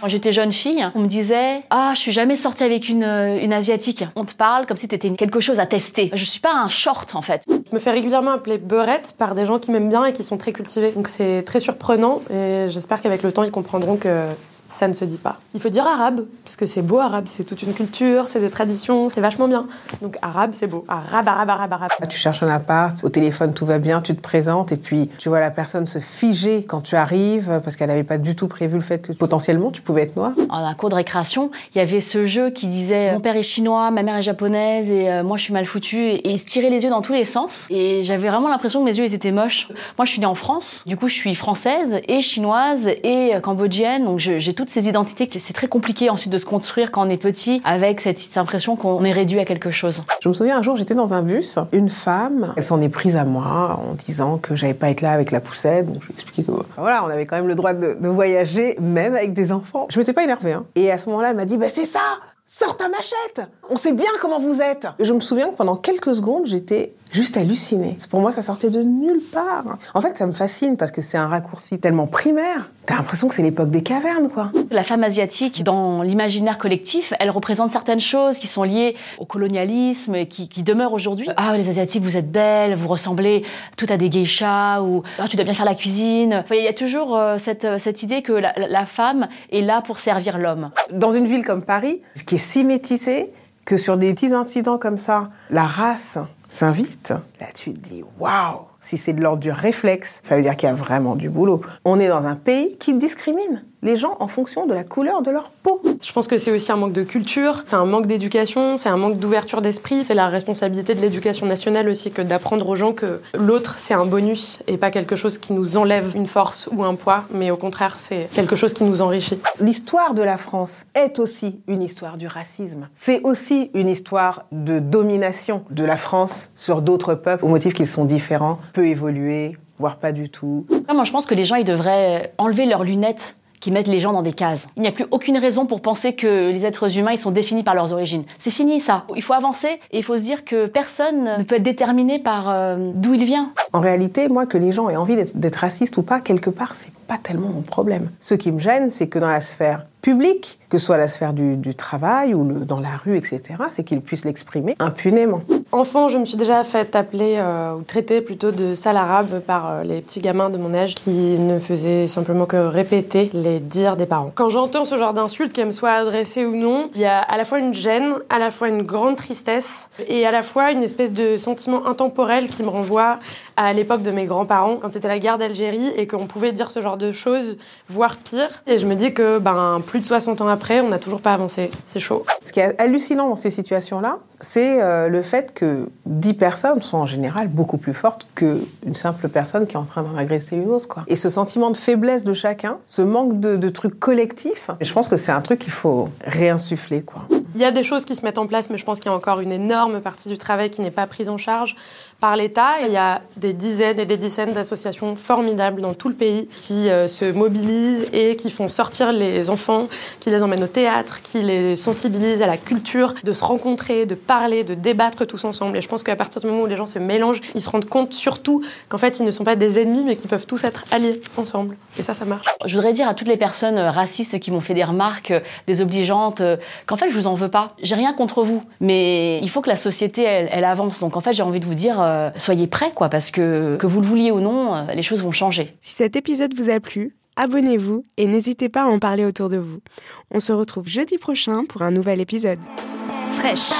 Quand j'étais jeune fille, on me disait Ah, je suis jamais sortie avec une, euh, une asiatique. On te parle comme si t'étais quelque chose à tester. Je suis pas un short en fait. Je me fais régulièrement appeler beurette par des gens qui m'aiment bien et qui sont très cultivés. Donc c'est très surprenant et j'espère qu'avec le temps ils comprendront que ça ne se dit pas. Il faut dire arabe, parce que c'est beau arabe, c'est toute une culture, c'est des traditions, c'est vachement bien. Donc arabe, c'est beau. Arabe, arabe, arabe, arabe. Tu cherches un appart, au téléphone tout va bien, tu te présentes et puis tu vois la personne se figer quand tu arrives parce qu'elle n'avait pas du tout prévu le fait que potentiellement tu pouvais être noir. En un cours de récréation, il y avait ce jeu qui disait mon père est chinois, ma mère est japonaise et euh, moi je suis mal foutue et il se tirait les yeux dans tous les sens et j'avais vraiment l'impression que mes yeux ils étaient moches. Moi je suis née en France, du coup je suis française et chinoise et euh, cambodgienne donc j'ai toutes ces identités. C'est très compliqué ensuite de se construire quand on est petit avec cette impression qu'on est réduit à quelque chose. Je me souviens un jour, j'étais dans un bus, une femme, elle s'en est prise à moi en disant que j'allais pas être là avec la poussette. Donc je lui ai expliqué que voilà, on avait quand même le droit de, voyager, même avec des enfants. Je m'étais pas énervée. Hein. Et à ce moment-là, elle m'a dit, bah c'est ça, sors ta machette. On sait bien comment vous êtes. Je me souviens que pendant quelques secondes, j'étais juste hallucinée. Pour moi, ça sortait de nulle part. En fait, ça me fascine parce que c'est un raccourci tellement primaire. T'as l'impression que c'est l'époque des cavernes, quoi. La femme asiatique, dans l'imaginaire collectif, elle représente certaines choses qui sont liées au colonialisme et qui, qui demeurent aujourd'hui. Ah, les asiatiques, vous êtes belles, vous ressemblez tout à des geishas ou ah, tu dois bien faire la cuisine. Il y a toujours euh, cette, euh, cette idée que la, la femme est là pour servir l'homme. Dans une ville comme Paris, ce qui est si métissé, que sur des petits incidents comme ça, la race s'invite, là tu te dis waouh, si c'est de l'ordre du réflexe, ça veut dire qu'il y a vraiment du boulot. On est dans un pays qui discrimine les gens en fonction de la couleur de leur peau. Je pense que c'est aussi un manque de culture, c'est un manque d'éducation, c'est un manque d'ouverture d'esprit. C'est la responsabilité de l'éducation nationale aussi que d'apprendre aux gens que l'autre c'est un bonus et pas quelque chose qui nous enlève une force ou un poids, mais au contraire c'est quelque chose qui nous enrichit. L'histoire de la France est aussi une histoire du racisme. C'est aussi une histoire de domination de la France sur d'autres peuples au motif qu'ils sont différents, peut évoluer, voire pas du tout. Moi je pense que les gens ils devraient enlever leurs lunettes qui mettent les gens dans des cases. Il n'y a plus aucune raison pour penser que les êtres humains ils sont définis par leurs origines. C'est fini ça. Il faut avancer et il faut se dire que personne ne peut être déterminé par euh, d'où il vient. En réalité, moi que les gens aient envie d'être racistes ou pas, quelque part, c'est pas tellement mon problème. Ce qui me gêne, c'est que dans la sphère publique, que ce soit la sphère du, travail ou le, dans la rue, etc., c'est qu'ils puissent l'exprimer impunément. Enfant, je me suis déjà fait appeler euh, ou traiter plutôt de sale arabe par euh, les petits gamins de mon âge qui ne faisaient simplement que répéter les dires des parents. Quand j'entends ce genre d'insultes, qu'elles me soient adressées ou non, il y a à la fois une gêne, à la fois une grande tristesse et à la fois une espèce de sentiment intemporel qui me renvoie à l'époque de mes grands-parents, quand c'était la guerre d'Algérie et qu'on pouvait dire ce genre de choses, voire pire. Et je me dis que ben, plus de 60 ans après, on n'a toujours pas avancé. C'est chaud. Ce qui est hallucinant dans ces situations-là, c'est euh, le fait que 10 personnes sont en général beaucoup plus fortes qu'une simple personne qui est en train d'en agresser une autre. Quoi. Et ce sentiment de faiblesse de chacun, ce manque de, de trucs collectifs, je pense que c'est un truc qu'il faut réinsuffler. Quoi. Il y a des choses qui se mettent en place, mais je pense qu'il y a encore une énorme partie du travail qui n'est pas prise en charge par l'État. Il y a des dizaines et des dizaines d'associations formidables dans tout le pays qui euh, se mobilisent et qui font sortir les enfants, qui les emmènent au théâtre, qui les sensibilisent à la culture, de se rencontrer, de parler, de débattre tous ensemble. Et je pense qu'à partir du moment où les gens se mélangent, ils se rendent compte surtout qu'en fait, ils ne sont pas des ennemis, mais qu'ils peuvent tous être alliés ensemble. Et ça, ça marche. Je voudrais dire à toutes les personnes euh, racistes qui m'ont fait des remarques euh, désobligeantes qu'en fait, je vous en veux pas. J'ai rien contre vous, mais il faut que la société, elle, avance. Donc en fait, j'ai envie de vous dire, euh, soyez prêts, quoi, parce que que vous le vouliez ou non, euh, les choses vont changer. Si cet épisode vous a plu, abonnez-vous et n'hésitez pas à en parler autour de vous. On se retrouve jeudi prochain pour un nouvel épisode. Fraîche